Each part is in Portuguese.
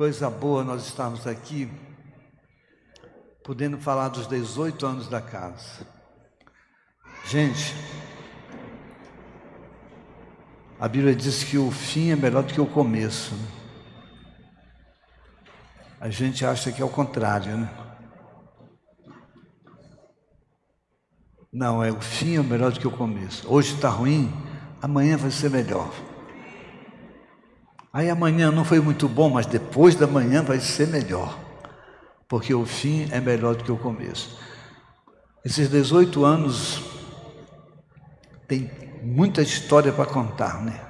coisa boa nós estamos aqui, podendo falar dos 18 anos da casa. Gente, a Bíblia diz que o fim é melhor do que o começo. Né? A gente acha que é o contrário, né? Não, é o fim é melhor do que o começo. Hoje está ruim, amanhã vai ser melhor. Aí amanhã não foi muito bom, mas depois da manhã vai ser melhor. Porque o fim é melhor do que o começo. Esses 18 anos tem muita história para contar, né?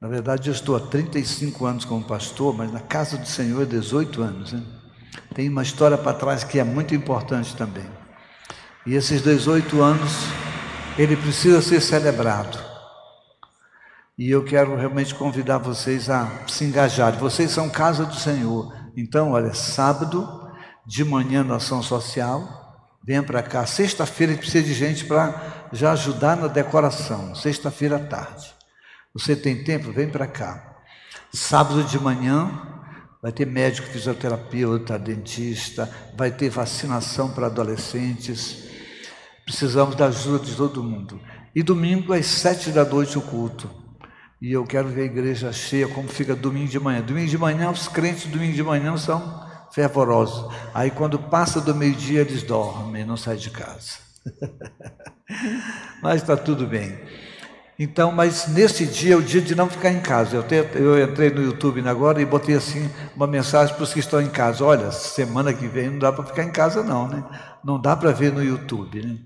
Na verdade, eu estou há 35 anos como pastor, mas na casa do Senhor 18 anos. Né? Tem uma história para trás que é muito importante também. E esses 18 anos, ele precisa ser celebrado. E eu quero realmente convidar vocês a se engajarem. Vocês são casa do Senhor. Então, olha, sábado de manhã na ação social, venha para cá. Sexta-feira precisa de gente para já ajudar na decoração. Sexta-feira à tarde. Você tem tempo? Vem para cá. Sábado de manhã vai ter médico, fisioterapeuta, dentista, vai ter vacinação para adolescentes. Precisamos da ajuda de todo mundo. E domingo às sete da noite o culto. E eu quero ver a igreja cheia, como fica domingo de manhã. Domingo de manhã, os crentes domingo de manhã são fervorosos. Aí quando passa do meio-dia, eles dormem, não saem de casa. Mas está tudo bem. Então, mas nesse dia é o dia de não ficar em casa. Eu, te, eu entrei no YouTube agora e botei assim uma mensagem para os que estão em casa. Olha, semana que vem não dá para ficar em casa não, né? Não dá para ver no YouTube, né?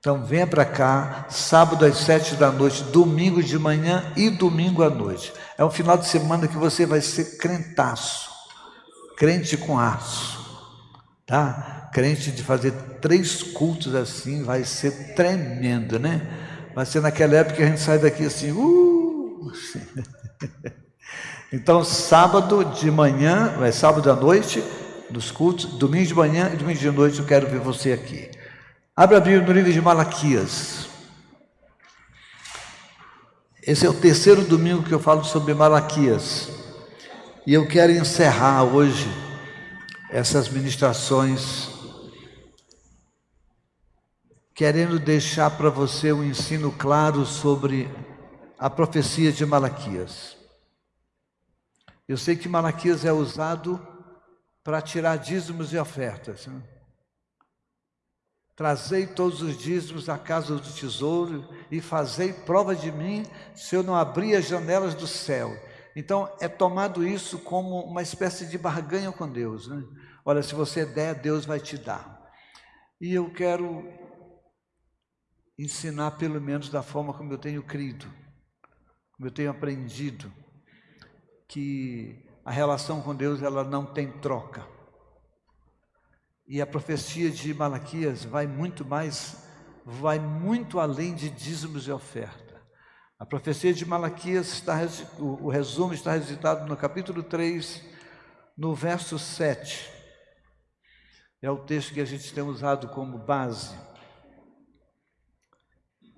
Então venha para cá, sábado às sete da noite, domingo de manhã e domingo à noite. É um final de semana que você vai ser crentaço, crente com aço, tá? Crente de fazer três cultos assim, vai ser tremendo, né? Vai ser naquela época que a gente sai daqui assim, uh! Então, sábado de manhã, é sábado à noite, nos cultos, domingo de manhã e domingo de noite eu quero ver você aqui. Abra a Bíblia no livro de Malaquias. Esse é o terceiro domingo que eu falo sobre Malaquias. E eu quero encerrar hoje essas ministrações querendo deixar para você um ensino claro sobre a profecia de Malaquias. Eu sei que Malaquias é usado para tirar dízimos e ofertas. Né? Trazei todos os dízimos à casa do tesouro e fazei prova de mim se eu não abrir as janelas do céu. Então é tomado isso como uma espécie de barganha com Deus. Né? Olha, se você der, Deus vai te dar. E eu quero ensinar pelo menos da forma como eu tenho crido, como eu tenho aprendido, que a relação com Deus ela não tem troca. E a profecia de Malaquias vai muito mais, vai muito além de dízimos e oferta. A profecia de Malaquias está, o, resumo está registrado no capítulo 3, no verso 7. É o texto que a gente tem usado como base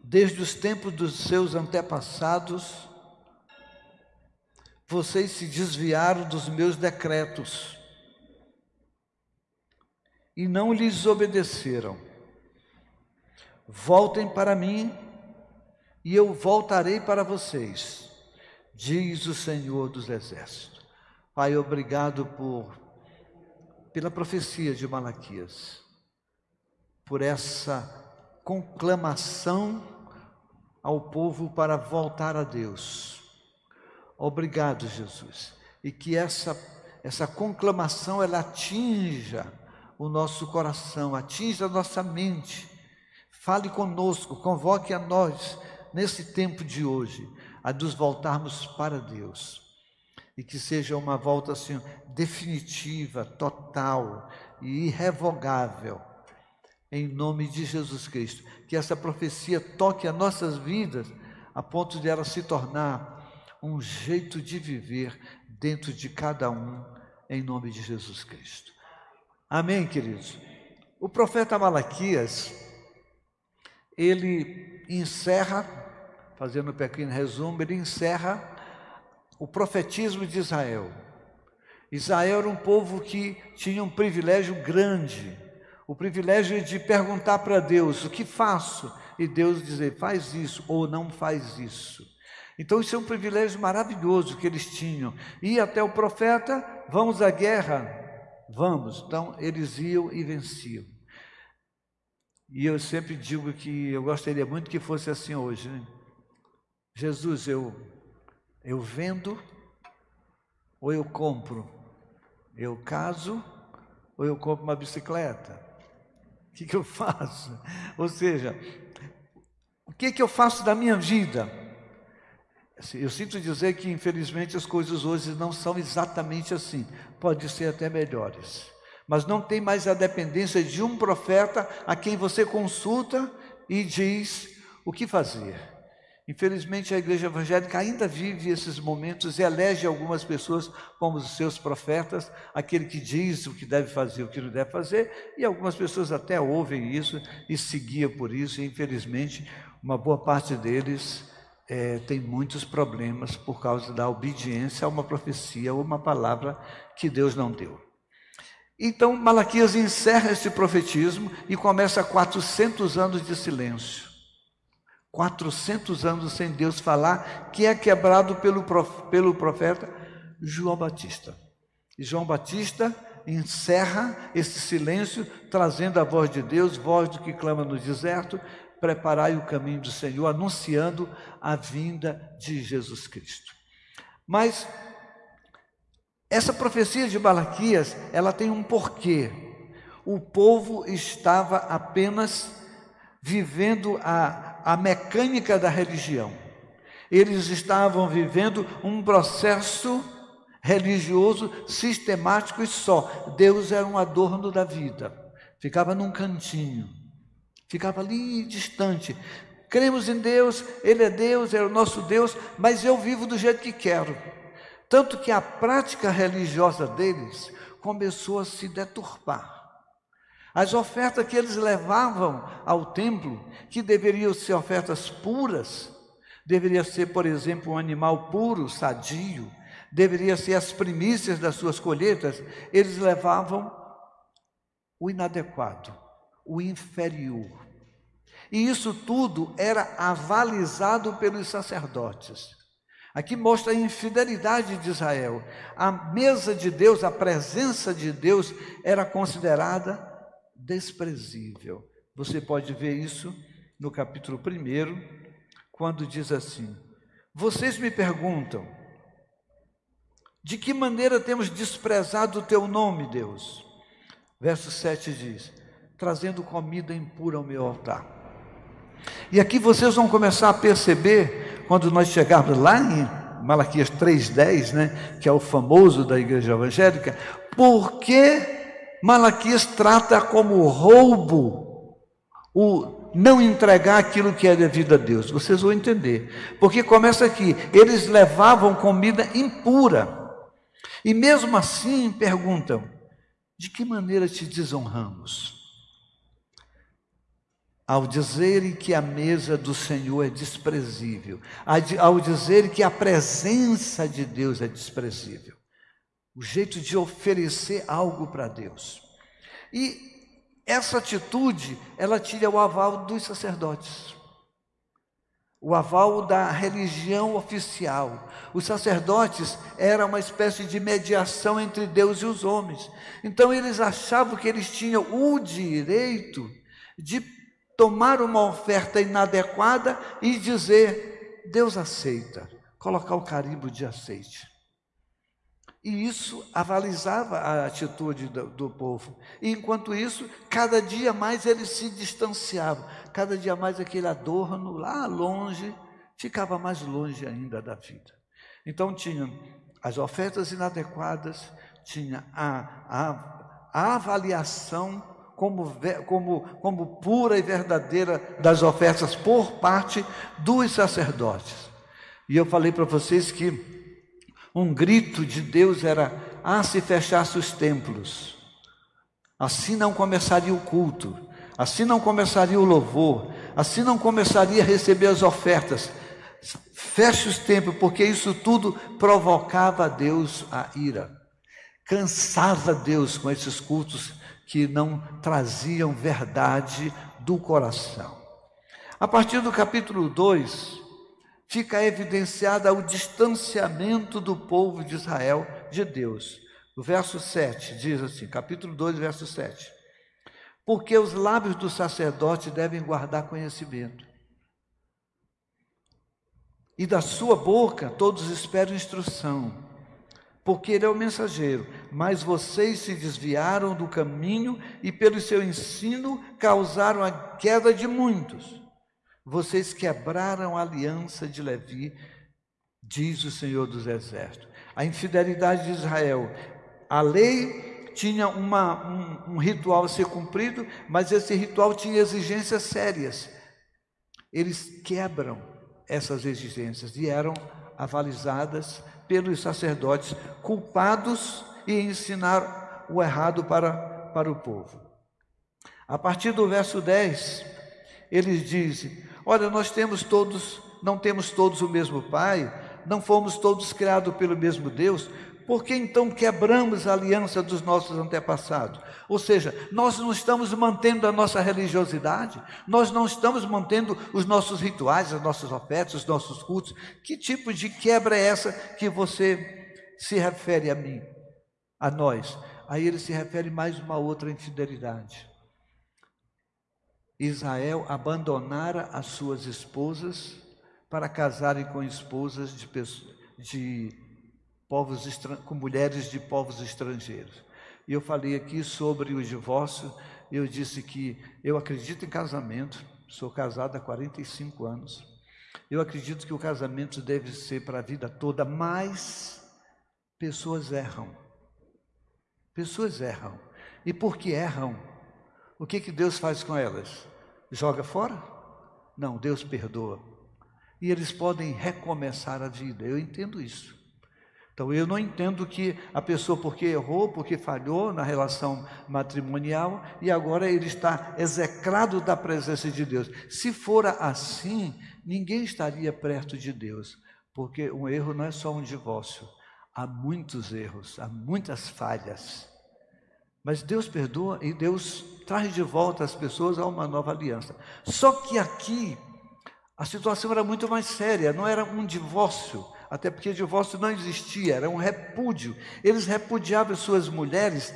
desde os tempos dos seus antepassados, vocês se desviaram dos meus decretos e não lhes obedeceram. Voltem para mim e eu voltarei para vocês, diz o Senhor dos Exércitos. Pai, obrigado por pela profecia de Malaquias, por essa conclamação ao povo para voltar a Deus. Obrigado, Jesus. E que essa, essa conclamação ela atinja o nosso coração, atinja a nossa mente. Fale conosco, convoque a nós nesse tempo de hoje a nos voltarmos para Deus. E que seja uma volta assim definitiva, total e irrevogável em nome de Jesus Cristo. Que essa profecia toque as nossas vidas a ponto de ela se tornar um jeito de viver dentro de cada um, em nome de Jesus Cristo. Amém, queridos? O profeta Malaquias, ele encerra, fazendo um pequeno resumo, ele encerra o profetismo de Israel. Israel era um povo que tinha um privilégio grande, o privilégio de perguntar para Deus: o que faço? E Deus dizer: faz isso ou não faz isso. Então, isso é um privilégio maravilhoso que eles tinham. Ir até o profeta, vamos à guerra? Vamos. Então, eles iam e venciam. E eu sempre digo que eu gostaria muito que fosse assim hoje. Né? Jesus, eu, eu vendo ou eu compro? Eu caso ou eu compro uma bicicleta? O que, que eu faço? Ou seja, o que, que eu faço da minha vida? Assim, eu sinto dizer que, infelizmente, as coisas hoje não são exatamente assim. Pode ser até melhores. Mas não tem mais a dependência de um profeta a quem você consulta e diz o que fazer. Infelizmente, a igreja evangélica ainda vive esses momentos e elege algumas pessoas como os seus profetas, aquele que diz o que deve fazer, o que não deve fazer, e algumas pessoas até ouvem isso e seguiam por isso, e infelizmente, uma boa parte deles é, tem muitos problemas por causa da obediência a uma profecia ou uma palavra que Deus não deu. Então, Malaquias encerra esse profetismo e começa 400 anos de silêncio. 400 anos sem Deus falar, que é quebrado pelo, pelo profeta João Batista. E João Batista encerra esse silêncio, trazendo a voz de Deus, voz do que clama no deserto, preparai o caminho do Senhor, anunciando a vinda de Jesus Cristo. Mas essa profecia de Malaquias, ela tem um porquê. O povo estava apenas vivendo a a mecânica da religião. Eles estavam vivendo um processo religioso sistemático e só. Deus era um adorno da vida. Ficava num cantinho. Ficava ali distante. Cremos em Deus, Ele é Deus, é o nosso Deus, mas eu vivo do jeito que quero. Tanto que a prática religiosa deles começou a se deturpar. As ofertas que eles levavam ao templo, que deveriam ser ofertas puras, deveria ser, por exemplo, um animal puro, sadio, deveria ser as primícias das suas colheitas, eles levavam o inadequado, o inferior. E isso tudo era avalizado pelos sacerdotes. Aqui mostra a infidelidade de Israel. A mesa de Deus, a presença de Deus era considerada desprezível. Você pode ver isso no capítulo 1, quando diz assim: Vocês me perguntam, de que maneira temos desprezado o teu nome, Deus? Verso 7 diz: Trazendo comida impura ao meu altar. E aqui vocês vão começar a perceber, quando nós chegarmos lá em Malaquias 3,10, né, que é o famoso da igreja evangélica, por que Malaquias trata como roubo o não entregar aquilo que é devido a Deus. Vocês vão entender. Porque começa aqui: eles levavam comida impura. E mesmo assim perguntam: de que maneira te desonramos? Ao dizerem que a mesa do Senhor é desprezível, ao dizerem que a presença de Deus é desprezível o jeito de oferecer algo para Deus. E essa atitude, ela tinha o aval dos sacerdotes, o aval da religião oficial. Os sacerdotes eram uma espécie de mediação entre Deus e os homens. Então eles achavam que eles tinham o direito de tomar uma oferta inadequada e dizer: Deus aceita, colocar o carimbo de aceite. E isso avalizava a atitude do, do, povo. E enquanto isso, cada dia mais eles se distanciavam, cada dia mais aquele adorno lá longe ficava mais longe ainda da vida. Então tinha as ofertas inadequadas, tinha a, a, a avaliação como, como, como pura e verdadeira das ofertas por parte dos sacerdotes. E eu falei para vocês que um grito de Deus era: ah, se fechasse os templos, assim não começaria o culto, assim não começaria o louvor, assim não começaria a receber as ofertas. Feche os templos, porque isso tudo provocava a Deus a ira. cansava Deus com esses cultos que não traziam verdade do coração. A partir do capítulo 2, fica evidenciada o distanciamento do povo de Israel de Deus. O verso 7 diz assim, capítulo 2, verso 7. Porque os lábios do sacerdote devem guardar conhecimento. E da sua boca todos esperam instrução porque ele é o mensageiro. Mas vocês se desviaram do caminho e, pelo seu ensino, causaram a queda de muitos. Vocês quebraram a aliança de Levi, diz o Senhor dos Exércitos. A infidelidade de Israel. A lei tinha uma, um, um ritual a ser cumprido, mas esse ritual tinha exigências sérias. Eles quebram essas exigências e eram avalizadas pelos sacerdotes culpados e ensinar o errado para, para o povo. A partir do verso 10, eles dizem: Olha, nós temos todos, não temos todos o mesmo Pai, não fomos todos criados pelo mesmo Deus, por que então quebramos a aliança dos nossos antepassados? Ou seja, nós não estamos mantendo a nossa religiosidade, nós não estamos mantendo os nossos rituais, as nossas ofertas, os nossos cultos. Que tipo de quebra é essa que você se refere a mim, a nós? Aí ele se refere mais uma outra infidelidade. Israel abandonara as suas esposas para casarem com esposas de, de povos com mulheres de povos estrangeiros. E eu falei aqui sobre o divórcio, eu disse que eu acredito em casamento, sou casado há 45 anos. Eu acredito que o casamento deve ser para a vida toda, mas pessoas erram. Pessoas erram. E porque erram, o que, que Deus faz com elas? Joga fora? Não, Deus perdoa. E eles podem recomeçar a vida, eu entendo isso. Então eu não entendo que a pessoa, porque errou, porque falhou na relação matrimonial e agora ele está execrado da presença de Deus. Se for assim, ninguém estaria perto de Deus, porque um erro não é só um divórcio, há muitos erros, há muitas falhas. Mas Deus perdoa e Deus traz de volta as pessoas a uma nova aliança. Só que aqui a situação era muito mais séria, não era um divórcio até porque divórcio não existia, era um repúdio. Eles repudiavam suas mulheres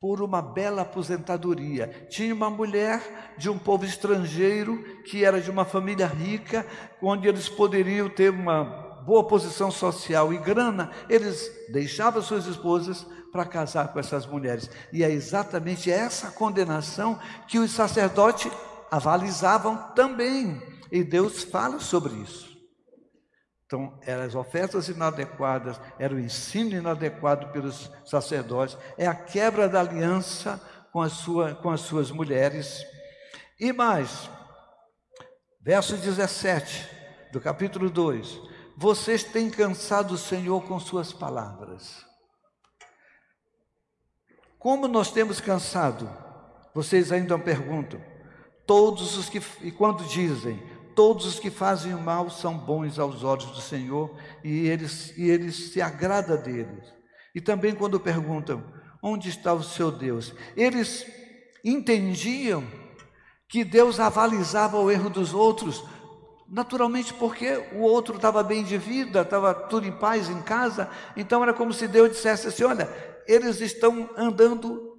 por uma bela aposentadoria. Tinha uma mulher de um povo estrangeiro que era de uma família rica, onde eles poderiam ter uma boa posição social e grana, eles deixavam suas esposas para casar com essas mulheres. E é exatamente essa condenação que os sacerdotes avalizavam também. E Deus fala sobre isso. Então, eram as ofertas inadequadas, era o ensino inadequado pelos sacerdotes, é a quebra da aliança com, sua, com as suas mulheres. E mais, verso 17 do capítulo 2: Vocês têm cansado o Senhor com suas palavras. Como nós temos cansado? Vocês ainda perguntam. Todos os que, e quando dizem, todos os que fazem o mal são bons aos olhos do Senhor e eles, e eles se agrada deles. E também quando perguntam, onde está o seu Deus? Eles entendiam que Deus avalizava o erro dos outros, naturalmente porque o outro estava bem de vida, estava tudo em paz em casa, então era como se Deus dissesse assim: olha, eles estão andando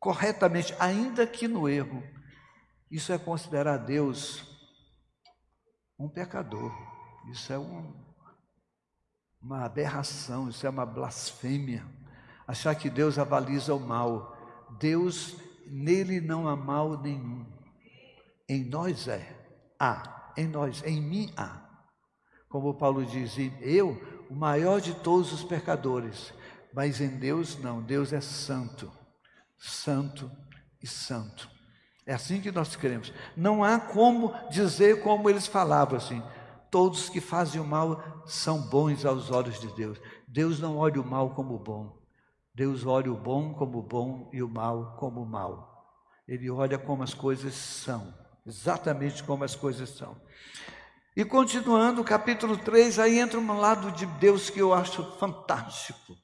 corretamente, ainda que no erro. Isso é considerar Deus um pecador. Isso é um, uma aberração, isso é uma blasfêmia. Achar que Deus avaliza o mal. Deus, nele não há mal nenhum. Em nós é. Há. Em nós, em mim há. Como Paulo diz, eu, o maior de todos os pecadores. Mas em Deus não. Deus é santo. Santo e santo. É assim que nós queremos. Não há como dizer como eles falavam assim. Todos que fazem o mal são bons aos olhos de Deus. Deus não olha o mal como bom. Deus olha o bom como bom e o mal como mal. Ele olha como as coisas são, exatamente como as coisas são. E continuando, capítulo 3, aí entra um lado de Deus que eu acho fantástico.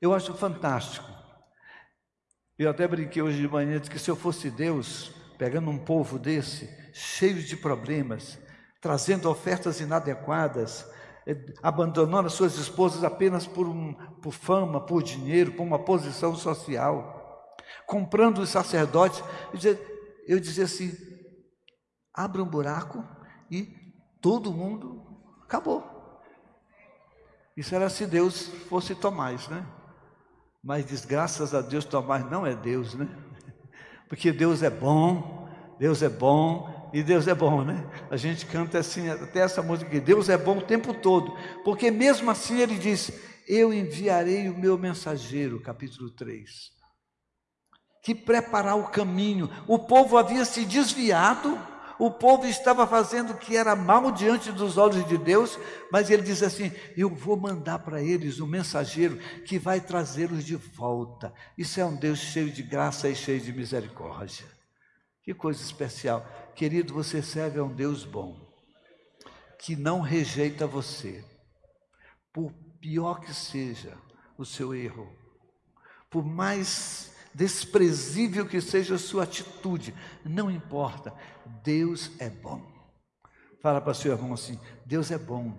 Eu acho fantástico. Eu até brinquei hoje de manhã que se eu fosse Deus, pegando um povo desse, cheio de problemas, trazendo ofertas inadequadas, eh, abandonando as suas esposas apenas por, um, por fama, por dinheiro, por uma posição social, comprando os sacerdotes, eu dizia, eu dizia assim: abre um buraco e todo mundo acabou. Isso era se Deus fosse Tomás, né? Mas diz, graças a Deus, Tomás não é Deus, né? Porque Deus é bom, Deus é bom e Deus é bom, né? A gente canta assim, até essa música aqui, Deus é bom o tempo todo, porque mesmo assim ele diz: Eu enviarei o meu mensageiro, capítulo 3, que preparar o caminho. O povo havia se desviado o povo estava fazendo o que era mal diante dos olhos de Deus, mas ele diz assim: Eu vou mandar para eles um mensageiro que vai trazê-los de volta. Isso é um Deus cheio de graça e cheio de misericórdia. Que coisa especial. Querido, você serve a um Deus bom, que não rejeita você, por pior que seja o seu erro, por mais desprezível que seja a sua atitude, não importa, Deus é bom. Fala para seu irmão assim: Deus é bom.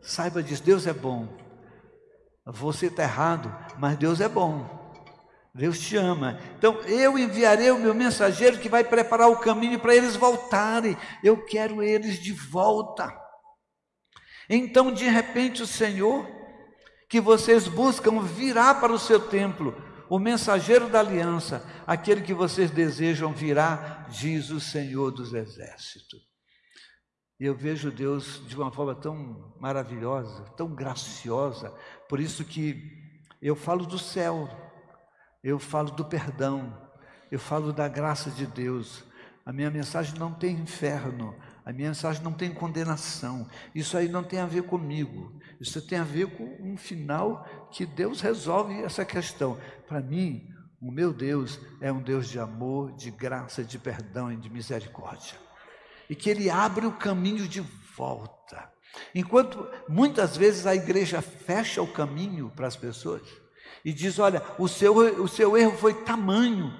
Saiba disso, Deus é bom. Você está errado, mas Deus é bom. Deus te ama. Então eu enviarei o meu mensageiro que vai preparar o caminho para eles voltarem. Eu quero eles de volta. Então, de repente, o Senhor que vocês buscam virá para o seu templo o mensageiro da aliança, aquele que vocês desejam virá, diz o Senhor dos Exércitos. E eu vejo Deus de uma forma tão maravilhosa, tão graciosa, por isso que eu falo do céu, eu falo do perdão, eu falo da graça de Deus. A minha mensagem não tem inferno, a minha mensagem não tem condenação. Isso aí não tem a ver comigo. Isso tem a ver com um final que Deus resolve essa questão. Para mim, o meu Deus é um Deus de amor, de graça, de perdão e de misericórdia. E que Ele abre o caminho de volta. Enquanto muitas vezes a igreja fecha o caminho para as pessoas e diz: olha, o seu, o seu erro foi tamanho,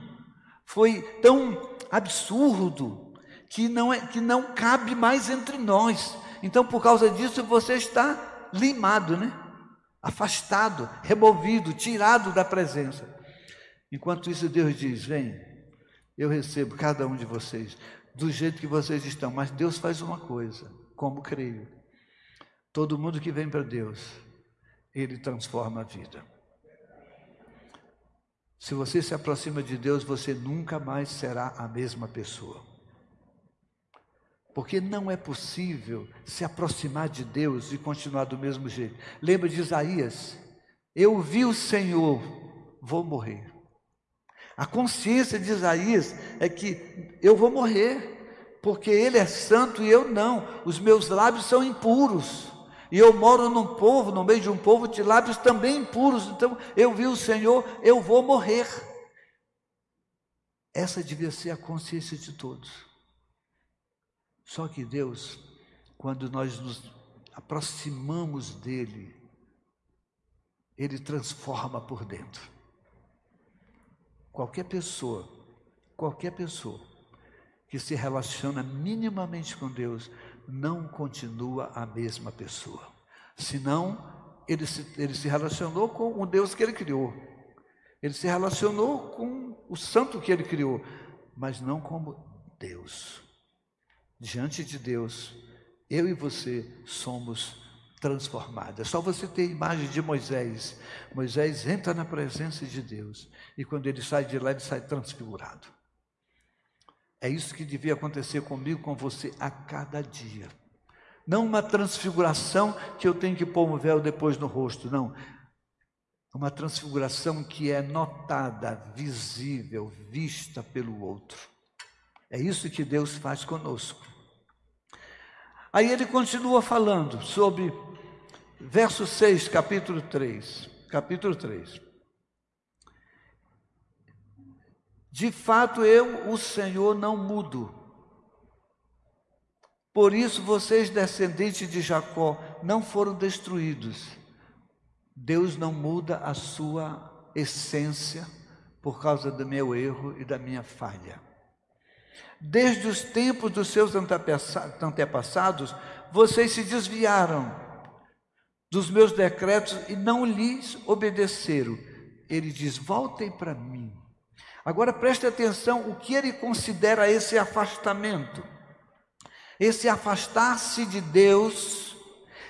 foi tão absurdo, que não, é, que não cabe mais entre nós. Então, por causa disso, você está limado, né? afastado, removido, tirado da presença. Enquanto isso, Deus diz: Vem, eu recebo cada um de vocês do jeito que vocês estão. Mas Deus faz uma coisa, como creio: todo mundo que vem para Deus, Ele transforma a vida. Se você se aproxima de Deus, você nunca mais será a mesma pessoa. Porque não é possível se aproximar de Deus e continuar do mesmo jeito. Lembra de Isaías? Eu vi o Senhor, vou morrer. A consciência de Isaías é que eu vou morrer, porque ele é santo e eu não. Os meus lábios são impuros. E eu moro num povo, no meio de um povo de lábios também impuros. Então eu vi o Senhor, eu vou morrer. Essa devia ser a consciência de todos. Só que Deus, quando nós nos aproximamos dele, ele transforma por dentro. Qualquer pessoa, qualquer pessoa que se relaciona minimamente com Deus, não continua a mesma pessoa. Senão, ele se, ele se relacionou com o Deus que ele criou. Ele se relacionou com o santo que ele criou, mas não como Deus diante de Deus, eu e você somos transformados. É só você ter a imagem de Moisés. Moisés entra na presença de Deus e quando ele sai de lá, ele sai transfigurado. É isso que devia acontecer comigo, com você a cada dia. Não uma transfiguração que eu tenho que pôr um véu depois no rosto, não. Uma transfiguração que é notada, visível, vista pelo outro. É isso que Deus faz conosco. Aí ele continua falando sobre verso 6, capítulo 3. Capítulo 3. De fato, eu, o Senhor, não mudo. Por isso, vocês, descendentes de Jacó, não foram destruídos. Deus não muda a sua essência por causa do meu erro e da minha falha. Desde os tempos dos seus antepassados, vocês se desviaram dos meus decretos e não lhes obedeceram. Ele diz: voltem para mim. Agora preste atenção o que ele considera esse afastamento. Esse afastar-se de Deus,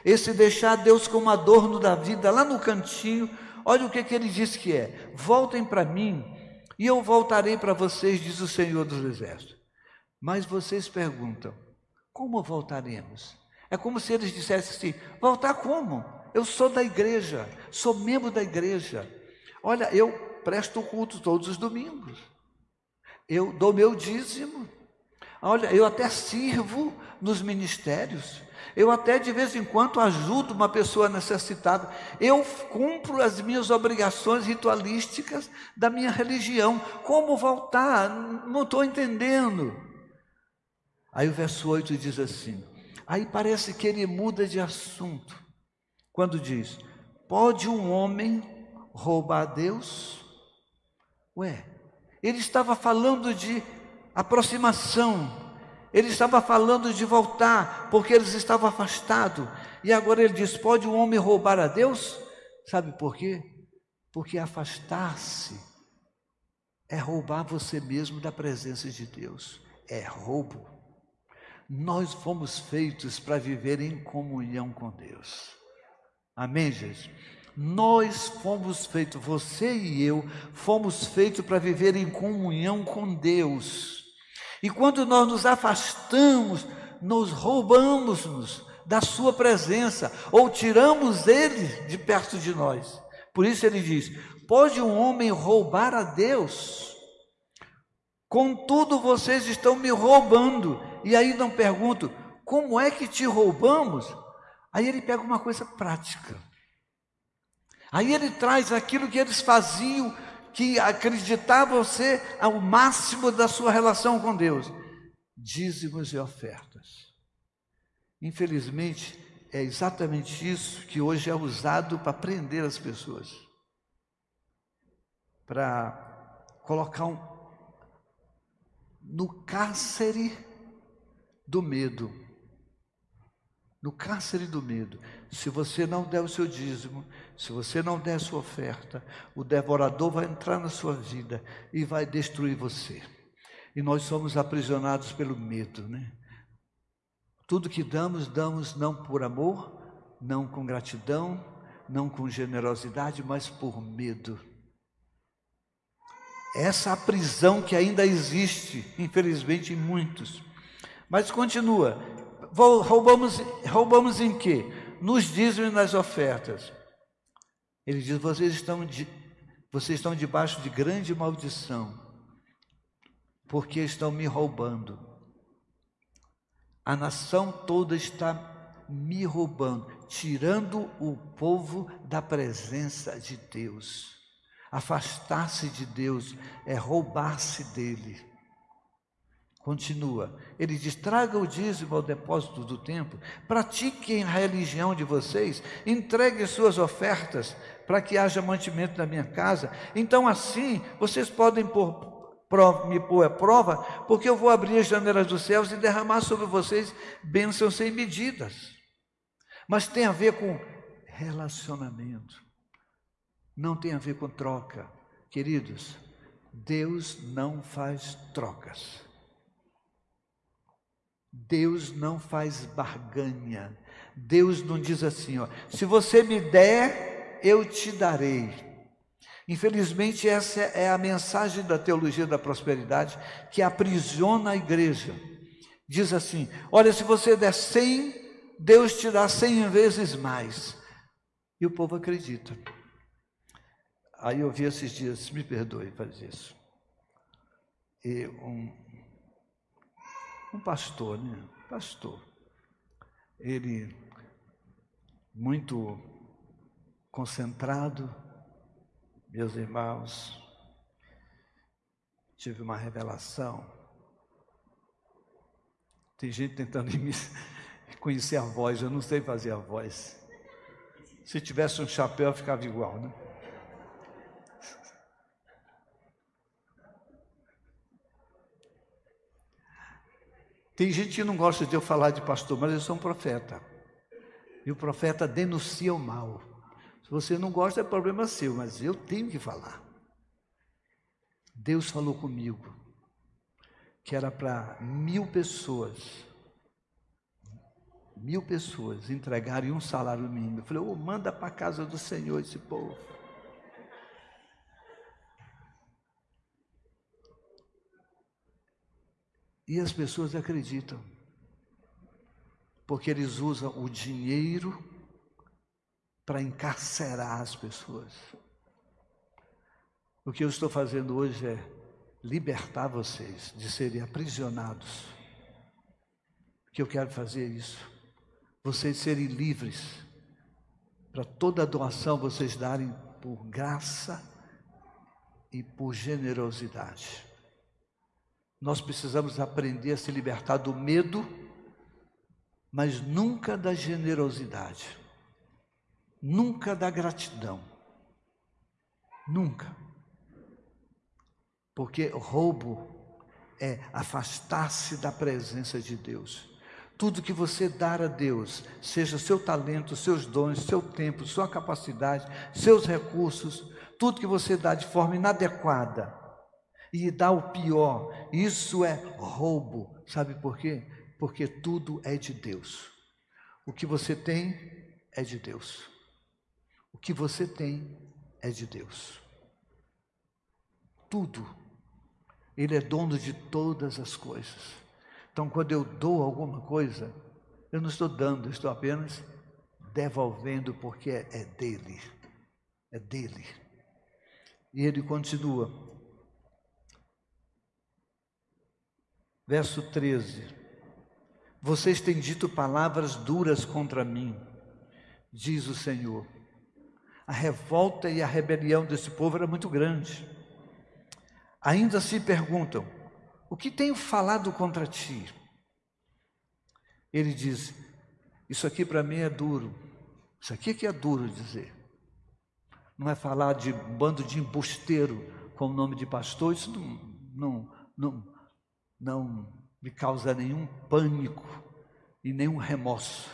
esse deixar Deus como adorno da vida lá no cantinho, Olha o que, que ele diz que é: voltem para mim e eu voltarei para vocês, diz o Senhor dos Exércitos. Mas vocês perguntam: como voltaremos? É como se eles dissessem assim: voltar como? Eu sou da igreja, sou membro da igreja. Olha, eu presto culto todos os domingos. Eu dou meu dízimo. Olha, eu até sirvo nos ministérios. Eu até de vez em quando ajudo uma pessoa necessitada. Eu cumpro as minhas obrigações ritualísticas da minha religião. Como voltar? Não estou entendendo. Aí o verso 8 diz assim: aí parece que ele muda de assunto. Quando diz: Pode um homem roubar a Deus? Ué, ele estava falando de aproximação, ele estava falando de voltar, porque eles estavam afastados. E agora ele diz: pode um homem roubar a Deus? Sabe por quê? Porque afastar-se é roubar você mesmo da presença de Deus. É roubo. Nós fomos feitos para viver em comunhão com Deus. Amém, gente? Nós fomos feitos, você e eu, fomos feitos para viver em comunhão com Deus. E quando nós nos afastamos, nos roubamos-nos da sua presença ou tiramos ele de perto de nós. Por isso ele diz: Pode um homem roubar a Deus? Contudo, vocês estão me roubando. E aí não pergunto: Como é que te roubamos? Aí ele pega uma coisa prática. Aí ele traz aquilo que eles faziam que acreditavam ser ao máximo da sua relação com Deus. Dízimos e ofertas. Infelizmente, é exatamente isso que hoje é usado para prender as pessoas. Para colocar um, no cárcere do medo no cárcere do medo. Se você não der o seu dízimo, se você não der a sua oferta, o devorador vai entrar na sua vida e vai destruir você. E nós somos aprisionados pelo medo, né? Tudo que damos, damos não por amor, não com gratidão, não com generosidade, mas por medo. Essa é a prisão que ainda existe, infelizmente, em muitos. Mas continua, roubamos, roubamos em quê? Nos e nas ofertas. Ele diz: vocês estão, de, vocês estão debaixo de grande maldição, porque estão me roubando. A nação toda está me roubando, tirando o povo da presença de Deus. Afastar-se de Deus é roubar-se dele. Continua. Ele diz: traga o dízimo ao depósito do templo, pratiquem a religião de vocês, entreguem suas ofertas para que haja mantimento na minha casa. Então, assim, vocês podem pôr, me pôr a prova, porque eu vou abrir as janelas dos céus e derramar sobre vocês bênçãos sem medidas. Mas tem a ver com relacionamento, não tem a ver com troca. Queridos, Deus não faz trocas. Deus não faz barganha. Deus não diz assim, ó, se você me der, eu te darei. Infelizmente, essa é a mensagem da teologia da prosperidade que aprisiona a igreja. Diz assim: olha, se você der cem, Deus te dá cem vezes mais. E o povo acredita. Aí eu vi esses dias, me perdoe fazer isso. E um, um pastor, né? Pastor. Ele muito concentrado, meus irmãos, tive uma revelação. Tem gente tentando me conhecer a voz, eu não sei fazer a voz. Se tivesse um chapéu, ficava igual, né? Tem gente que não gosta de eu falar de pastor, mas eu sou um profeta. E o profeta denuncia o mal. Se você não gosta, é problema seu, mas eu tenho que falar. Deus falou comigo que era para mil pessoas, mil pessoas entregarem um salário mínimo. Eu falei, oh, manda para a casa do Senhor esse povo. E as pessoas acreditam, porque eles usam o dinheiro para encarcerar as pessoas. O que eu estou fazendo hoje é libertar vocês de serem aprisionados. Que eu quero fazer isso. Vocês serem livres para toda doação vocês darem por graça e por generosidade. Nós precisamos aprender a se libertar do medo, mas nunca da generosidade, nunca da gratidão. Nunca. Porque roubo é afastar-se da presença de Deus. Tudo que você dar a Deus, seja seu talento, seus dons, seu tempo, sua capacidade, seus recursos, tudo que você dá de forma inadequada e dá o pior, isso é roubo. Sabe por quê? Porque tudo é de Deus. O que você tem é de Deus. O que você tem é de Deus. Tudo ele é dono de todas as coisas. Então, quando eu dou alguma coisa, eu não estou dando, eu estou apenas devolvendo, porque é, dele. É dele. E ele continua. Verso 13: Vocês têm dito palavras duras contra mim, diz o Senhor. A revolta e a rebelião desse povo era muito grande ainda se perguntam: O que tenho falado contra ti? Ele diz: Isso aqui para mim é duro. Isso aqui é que é duro dizer. Não é falar de bando de embusteiro com o nome de pastor, isso não, não, não, não me causa nenhum pânico e nenhum remorso.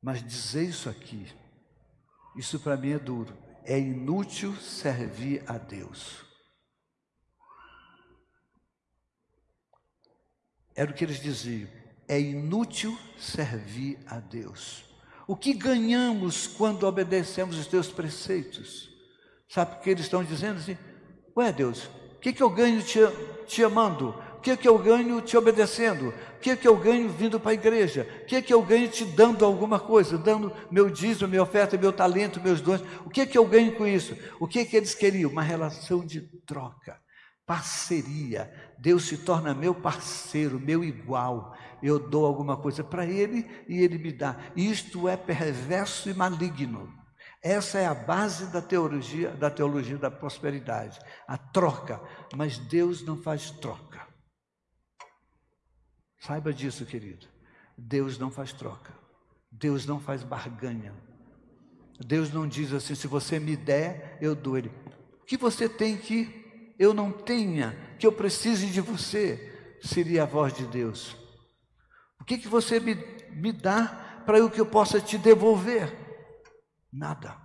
Mas dizer isso aqui, isso para mim é duro é inútil servir a Deus. Era o que eles diziam: é inútil servir a Deus. O que ganhamos quando obedecemos os teus preceitos? Sabe o que eles estão dizendo assim? Ué, Deus, o que, que eu ganho te, te amando? O que, que eu ganho te obedecendo? O que, que eu ganho vindo para a igreja? O que, que eu ganho te dando alguma coisa? Dando meu dízimo, minha oferta, meu talento, meus dons. O que, que eu ganho com isso? O que, que eles queriam? Uma relação de troca, parceria. Deus se torna meu parceiro, meu igual. Eu dou alguma coisa para ele e ele me dá. Isto é perverso e maligno. Essa é a base da teologia, da teologia da prosperidade, a troca. Mas Deus não faz troca. Saiba disso, querido. Deus não faz troca. Deus não faz barganha. Deus não diz assim: se você me der, eu dou. Ele, o que você tem que eu não tenha, que eu precise de você, seria a voz de Deus. O que, que você me, me dá para eu que eu possa te devolver? Nada.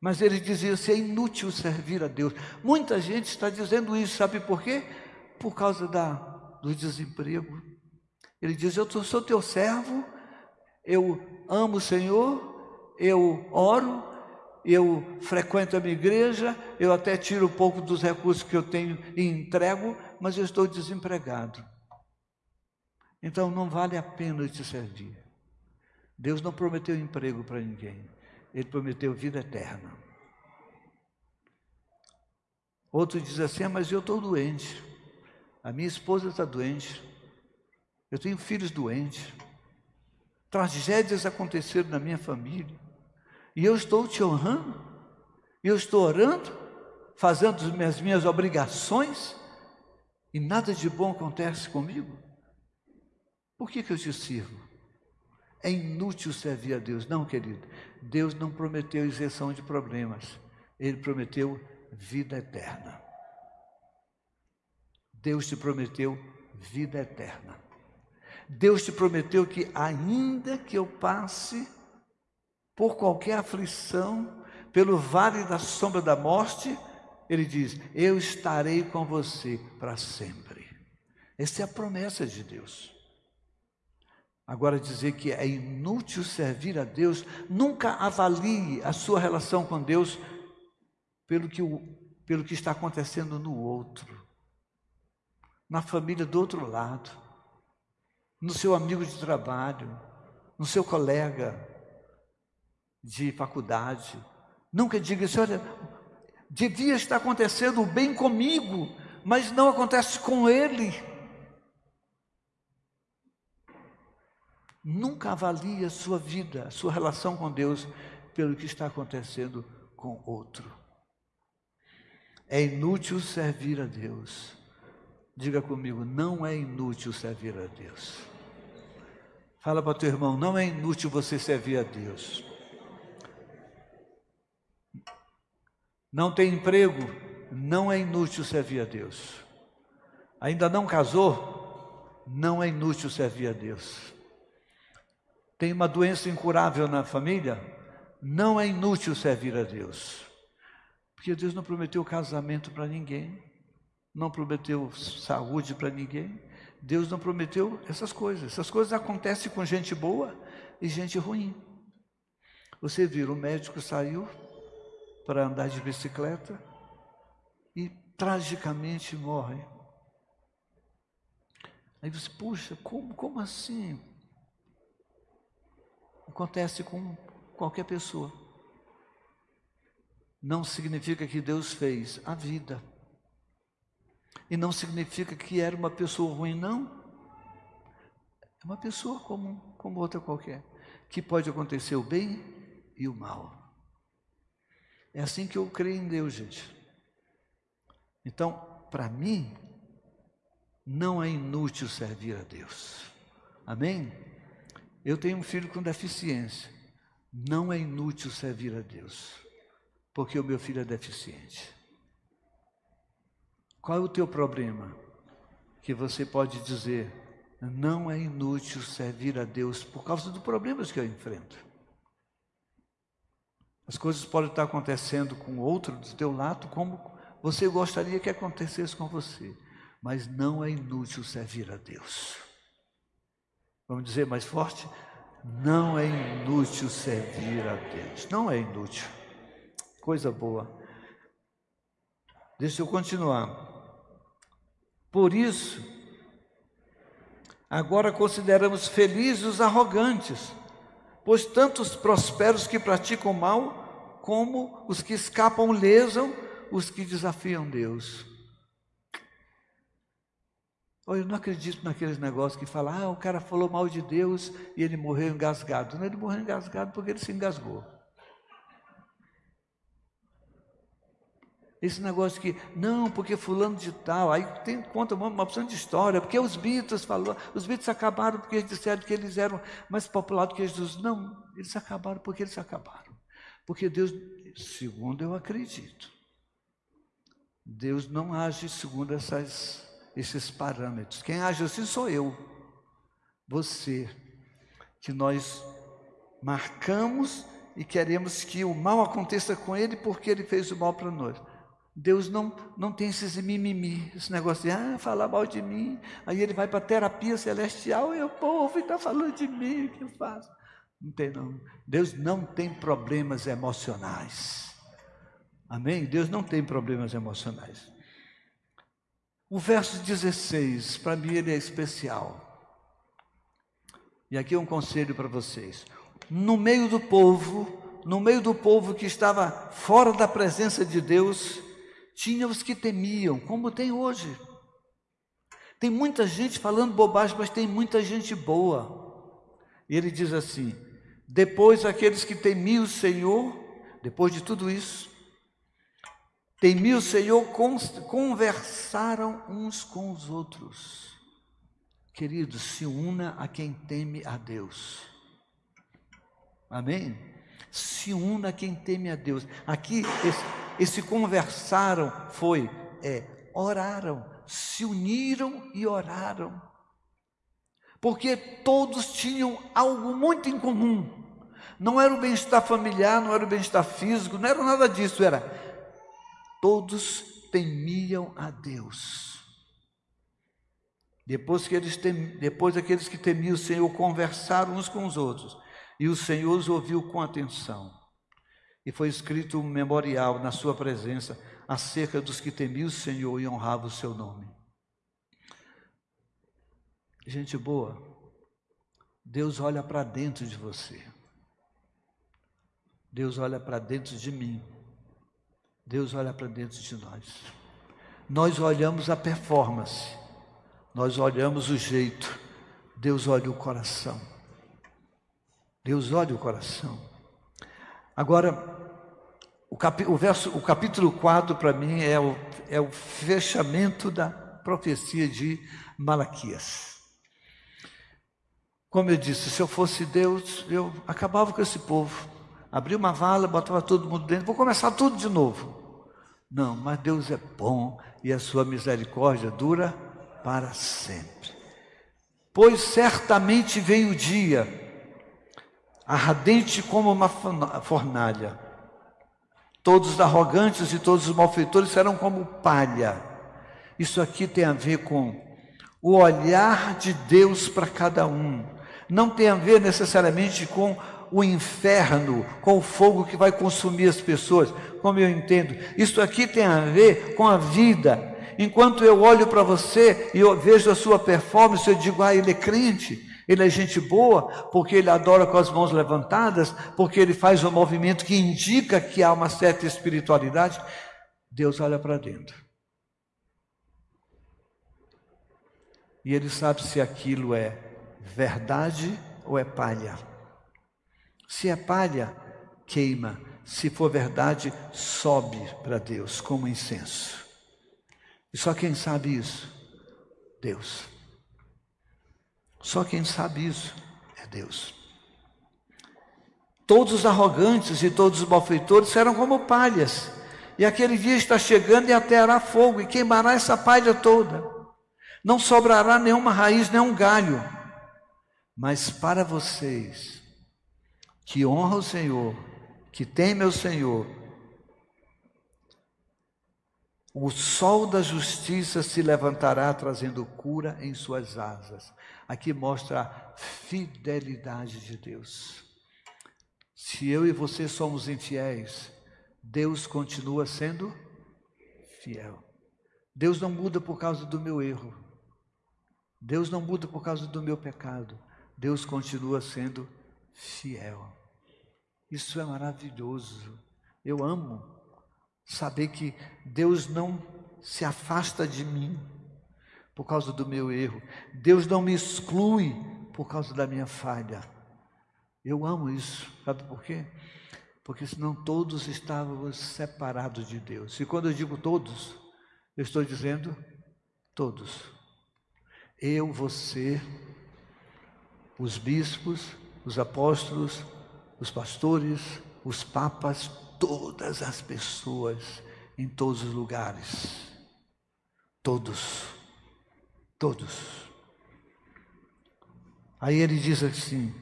Mas ele dizia assim: é inútil servir a Deus. Muita gente está dizendo isso, sabe por quê? Por causa da do desemprego. Ele diz: Eu sou teu servo, eu amo o Senhor, eu oro, eu frequento a minha igreja, eu até tiro um pouco dos recursos que eu tenho e entrego, mas eu estou desempregado. Então não vale a pena te servir. Deus não prometeu emprego para ninguém, Ele prometeu vida eterna. Outro diz assim: ah, Mas eu estou doente. A minha esposa está doente. Eu tenho filhos doentes. Tragédias aconteceram na minha família. E eu estou te honrando. Eu estou orando, fazendo as minhas obrigações. E nada de bom acontece comigo. Por que, que eu te sirvo? É inútil servir a Deus. Não, querido. Deus não prometeu isenção de problemas. Ele prometeu vida eterna. Deus te prometeu vida eterna. Deus te prometeu que, ainda que eu passe por qualquer aflição, pelo vale da sombra da morte, Ele diz: Eu estarei com você para sempre. Essa é a promessa de Deus. Agora, dizer que é inútil servir a Deus, nunca avalie a sua relação com Deus pelo que, o, pelo que está acontecendo no outro, na família do outro lado, no seu amigo de trabalho, no seu colega de faculdade. Nunca diga assim: olha, devia estar acontecendo bem comigo, mas não acontece com ele. Nunca avalie a sua vida, a sua relação com Deus, pelo que está acontecendo com outro. É inútil servir a Deus. Diga comigo, não é inútil servir a Deus. Fala para teu irmão, não é inútil você servir a Deus. Não tem emprego, não é inútil servir a Deus. Ainda não casou, não é inútil servir a Deus tem uma doença incurável na família, não é inútil servir a Deus. Porque Deus não prometeu casamento para ninguém, não prometeu saúde para ninguém, Deus não prometeu essas coisas. Essas coisas acontecem com gente boa e gente ruim. Você vira, o médico saiu para andar de bicicleta e tragicamente morre. Aí você, puxa, como, como assim? Acontece com qualquer pessoa. Não significa que Deus fez a vida. E não significa que era uma pessoa ruim, não. É uma pessoa como, como outra qualquer. Que pode acontecer o bem e o mal. É assim que eu creio em Deus, gente. Então, para mim, não é inútil servir a Deus. Amém? Eu tenho um filho com deficiência. Não é inútil servir a Deus, porque o meu filho é deficiente. Qual é o teu problema? Que você pode dizer, não é inútil servir a Deus por causa dos problemas que eu enfrento. As coisas podem estar acontecendo com outro do teu lado, como você gostaria que acontecesse com você, mas não é inútil servir a Deus. Vamos dizer mais forte? Não é inútil servir a Deus. Não é inútil. Coisa boa. Deixa eu continuar. Por isso, agora consideramos felizes os arrogantes, pois tantos prosperos que praticam mal, como os que escapam lesam os que desafiam Deus. Eu não acredito naqueles negócios que falam, ah, o cara falou mal de Deus e ele morreu engasgado. Não, ele morreu engasgado porque ele se engasgou. Esse negócio que, não, porque fulano de tal, aí tem, conta uma, uma opção de história, porque os Beatles falou, os Beatles acabaram porque eles disseram que eles eram mais populares que Jesus. Não, eles acabaram porque eles acabaram. Porque Deus, segundo eu acredito, Deus não age segundo essas esses parâmetros. Quem age assim sou eu, você, que nós marcamos e queremos que o mal aconteça com ele porque ele fez o mal para nós. Deus não, não tem esses mimimi, esse negócio de ah, falar mal de mim, aí ele vai para a terapia celestial e o povo está falando de mim, o que eu faço? Não tem não. Deus não tem problemas emocionais. Amém? Deus não tem problemas emocionais. O verso 16, para mim ele é especial. E aqui um conselho para vocês. No meio do povo, no meio do povo que estava fora da presença de Deus, tinha os que temiam, como tem hoje. Tem muita gente falando bobagem, mas tem muita gente boa. E ele diz assim: depois aqueles que temiam o Senhor, depois de tudo isso, Temiam o Senhor, conversaram uns com os outros. Queridos, se una a quem teme a Deus. Amém? Se una quem teme a Deus. Aqui, esse, esse conversaram foi, é, oraram, se uniram e oraram. Porque todos tinham algo muito em comum. Não era o bem-estar familiar, não era o bem-estar físico, não era nada disso, era todos temiam a Deus. Depois que eles tem, depois aqueles que temiam o Senhor conversaram uns com os outros, e o Senhor os ouviu com atenção. E foi escrito um memorial na sua presença acerca dos que temiam o Senhor e honravam o seu nome. Gente boa, Deus olha para dentro de você. Deus olha para dentro de mim. Deus olha para dentro de nós. Nós olhamos a performance, nós olhamos o jeito, Deus olha o coração. Deus olha o coração. Agora, o, capi, o, verso, o capítulo 4 para mim é o, é o fechamento da profecia de Malaquias. Como eu disse, se eu fosse Deus, eu acabava com esse povo abria uma vala, botava todo mundo dentro, vou começar tudo de novo. Não, mas Deus é bom e a sua misericórdia dura para sempre. Pois certamente veio o dia, ardente como uma fornalha. Todos os arrogantes e todos os malfeitores serão como palha. Isso aqui tem a ver com o olhar de Deus para cada um. Não tem a ver necessariamente com o inferno, com o fogo que vai consumir as pessoas, como eu entendo. Isso aqui tem a ver com a vida. Enquanto eu olho para você e eu vejo a sua performance, eu digo: ah, ele é crente, ele é gente boa, porque ele adora com as mãos levantadas, porque ele faz um movimento que indica que há uma certa espiritualidade. Deus olha para dentro. E ele sabe se aquilo é verdade ou é palha. Se é palha, queima. Se for verdade, sobe para Deus como incenso. E só quem sabe isso? Deus. Só quem sabe isso é Deus. Todos os arrogantes e todos os malfeitores serão como palhas. E aquele dia está chegando e ateará fogo e queimará essa palha toda. Não sobrará nenhuma raiz, nenhum galho. Mas para vocês que honra o Senhor, que teme o Senhor, o sol da justiça se levantará trazendo cura em suas asas. Aqui mostra a fidelidade de Deus. Se eu e você somos infiéis, Deus continua sendo fiel. Deus não muda por causa do meu erro. Deus não muda por causa do meu pecado. Deus continua sendo fiel. Isso é maravilhoso. Eu amo saber que Deus não se afasta de mim por causa do meu erro. Deus não me exclui por causa da minha falha. Eu amo isso. Sabe por quê? Porque senão todos estávamos separados de Deus. E quando eu digo todos, eu estou dizendo todos. Eu, você, os bispos, os apóstolos, os pastores, os papas, todas as pessoas em todos os lugares. Todos. Todos. Aí ele diz assim: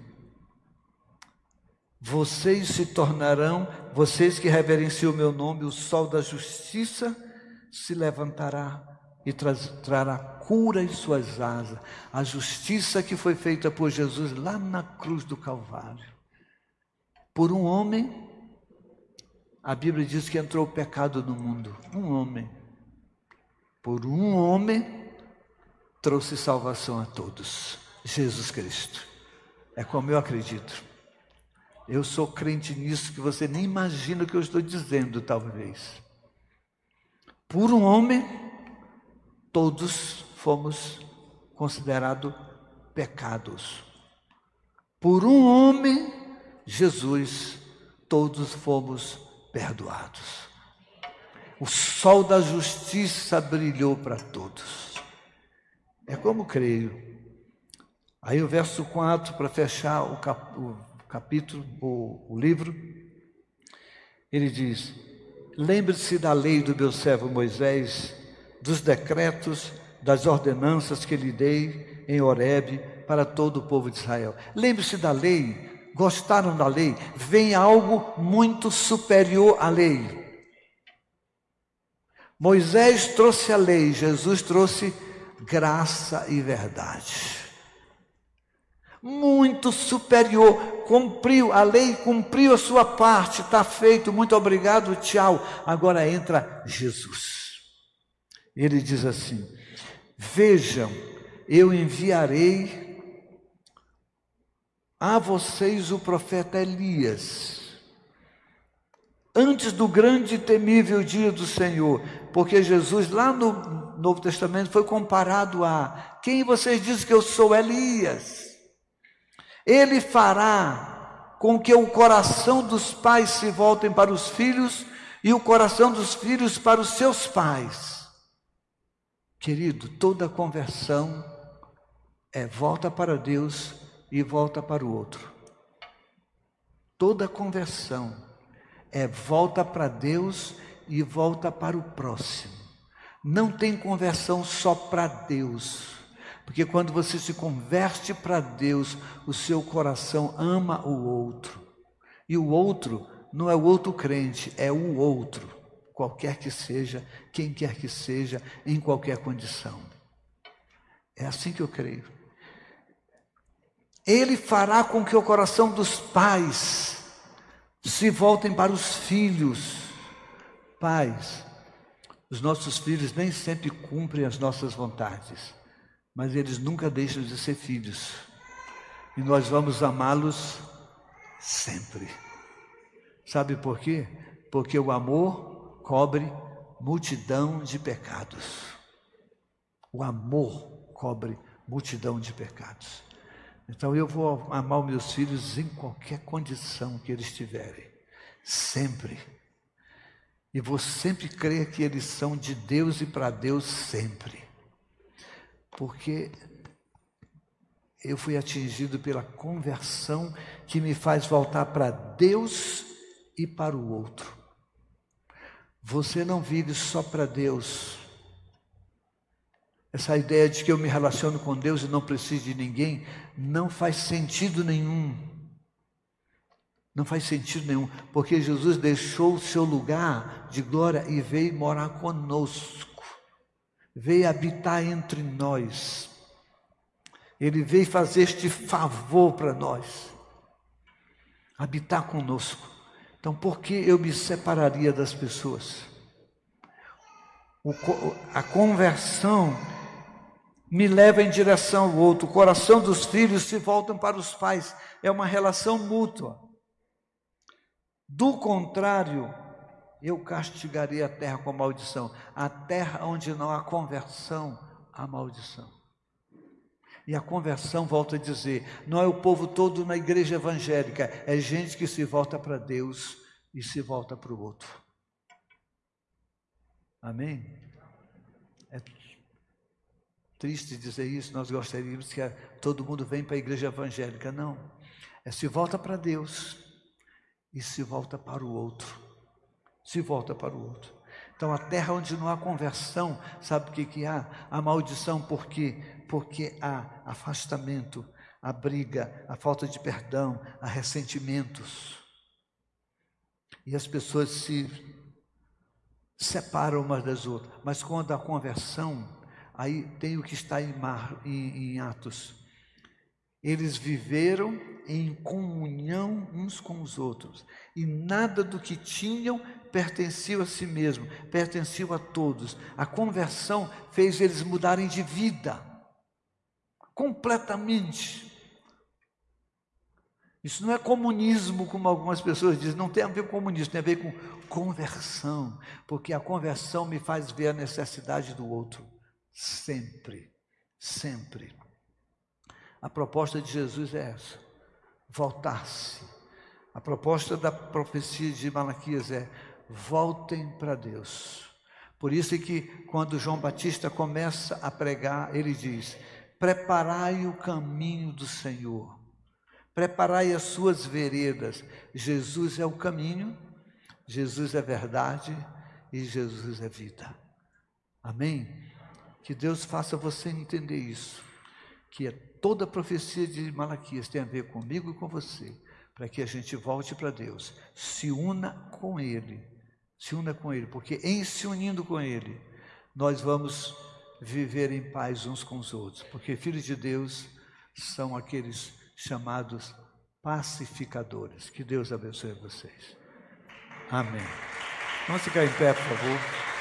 Vocês se tornarão, vocês que reverenciam o meu nome, o sol da justiça se levantará e trará cura em suas asas. A justiça que foi feita por Jesus lá na cruz do Calvário. Por um homem, a Bíblia diz que entrou o pecado no mundo. Um homem. Por um homem, trouxe salvação a todos. Jesus Cristo. É como eu acredito. Eu sou crente nisso que você nem imagina o que eu estou dizendo, talvez. Por um homem, todos fomos considerados pecados. Por um homem, Jesus, todos fomos perdoados. O sol da justiça brilhou para todos. É como creio. Aí o verso 4, para fechar o, o capítulo, o, o livro, ele diz: Lembre-se da lei do meu servo Moisés, dos decretos, das ordenanças que lhe dei em Horebe para todo o povo de Israel. Lembre-se da lei, gostaram da lei, vem algo muito superior à lei. Moisés trouxe a lei, Jesus trouxe graça e verdade. Muito superior, cumpriu a lei, cumpriu a sua parte, está feito, muito obrigado, tchau. Agora entra Jesus. Ele diz assim: Vejam, eu enviarei a vocês o profeta Elias, antes do grande e temível dia do Senhor, porque Jesus, lá no Novo Testamento, foi comparado a quem vocês dizem que eu sou Elias. Ele fará com que o coração dos pais se voltem para os filhos e o coração dos filhos para os seus pais. Querido, toda conversão é volta para Deus e volta para o outro. Toda conversão é volta para Deus e volta para o próximo. Não tem conversão só para Deus. Porque quando você se converte para Deus, o seu coração ama o outro. E o outro não é o outro crente, é o outro, qualquer que seja, quem quer que seja, em qualquer condição. É assim que eu creio. Ele fará com que o coração dos pais se voltem para os filhos. Pais, os nossos filhos nem sempre cumprem as nossas vontades, mas eles nunca deixam de ser filhos. E nós vamos amá-los sempre. Sabe por quê? Porque o amor cobre multidão de pecados. O amor cobre multidão de pecados. Então eu vou amar os meus filhos em qualquer condição que eles estiverem, sempre. E vou sempre crer que eles são de Deus e para Deus sempre. Porque eu fui atingido pela conversão que me faz voltar para Deus e para o outro. Você não vive só para Deus, essa ideia de que eu me relaciono com Deus e não preciso de ninguém não faz sentido nenhum. Não faz sentido nenhum, porque Jesus deixou o seu lugar de glória e veio morar conosco, veio habitar entre nós. Ele veio fazer este favor para nós, habitar conosco. Então, por que eu me separaria das pessoas? A conversão me leva em direção ao outro. O coração dos filhos se voltam para os pais. É uma relação mútua. Do contrário, eu castigarei a terra com maldição. A terra onde não há conversão, há maldição. E a conversão, volto a dizer, não é o povo todo na igreja evangélica, é gente que se volta para Deus e se volta para o outro. Amém? Triste dizer isso, nós gostaríamos que todo mundo venha para a igreja evangélica. Não. É se volta para Deus e se volta para o outro. Se volta para o outro. Então, a terra onde não há conversão, sabe o que, que há? A maldição, por quê? Porque há afastamento, a briga, a falta de perdão, há ressentimentos. E as pessoas se separam umas das outras. Mas quando há conversão, Aí tem o que está em, Mar, em, em Atos. Eles viveram em comunhão uns com os outros, e nada do que tinham pertencia a si mesmo, pertencia a todos. A conversão fez eles mudarem de vida, completamente. Isso não é comunismo, como algumas pessoas dizem, não tem a ver com comunismo, tem a ver com conversão, porque a conversão me faz ver a necessidade do outro. Sempre, sempre. A proposta de Jesus é essa: voltar-se. A proposta da profecia de Malaquias é: voltem para Deus. Por isso é que quando João Batista começa a pregar, ele diz: preparai o caminho do Senhor. preparai as suas veredas. Jesus é o caminho, Jesus é verdade e Jesus é vida. Amém? Que Deus faça você entender isso, que é toda a profecia de Malaquias tem a ver comigo e com você, para que a gente volte para Deus, se una com Ele, se una com Ele, porque em se unindo com Ele, nós vamos viver em paz uns com os outros, porque filhos de Deus são aqueles chamados pacificadores. Que Deus abençoe vocês. Amém. Vamos ficar em pé, por favor.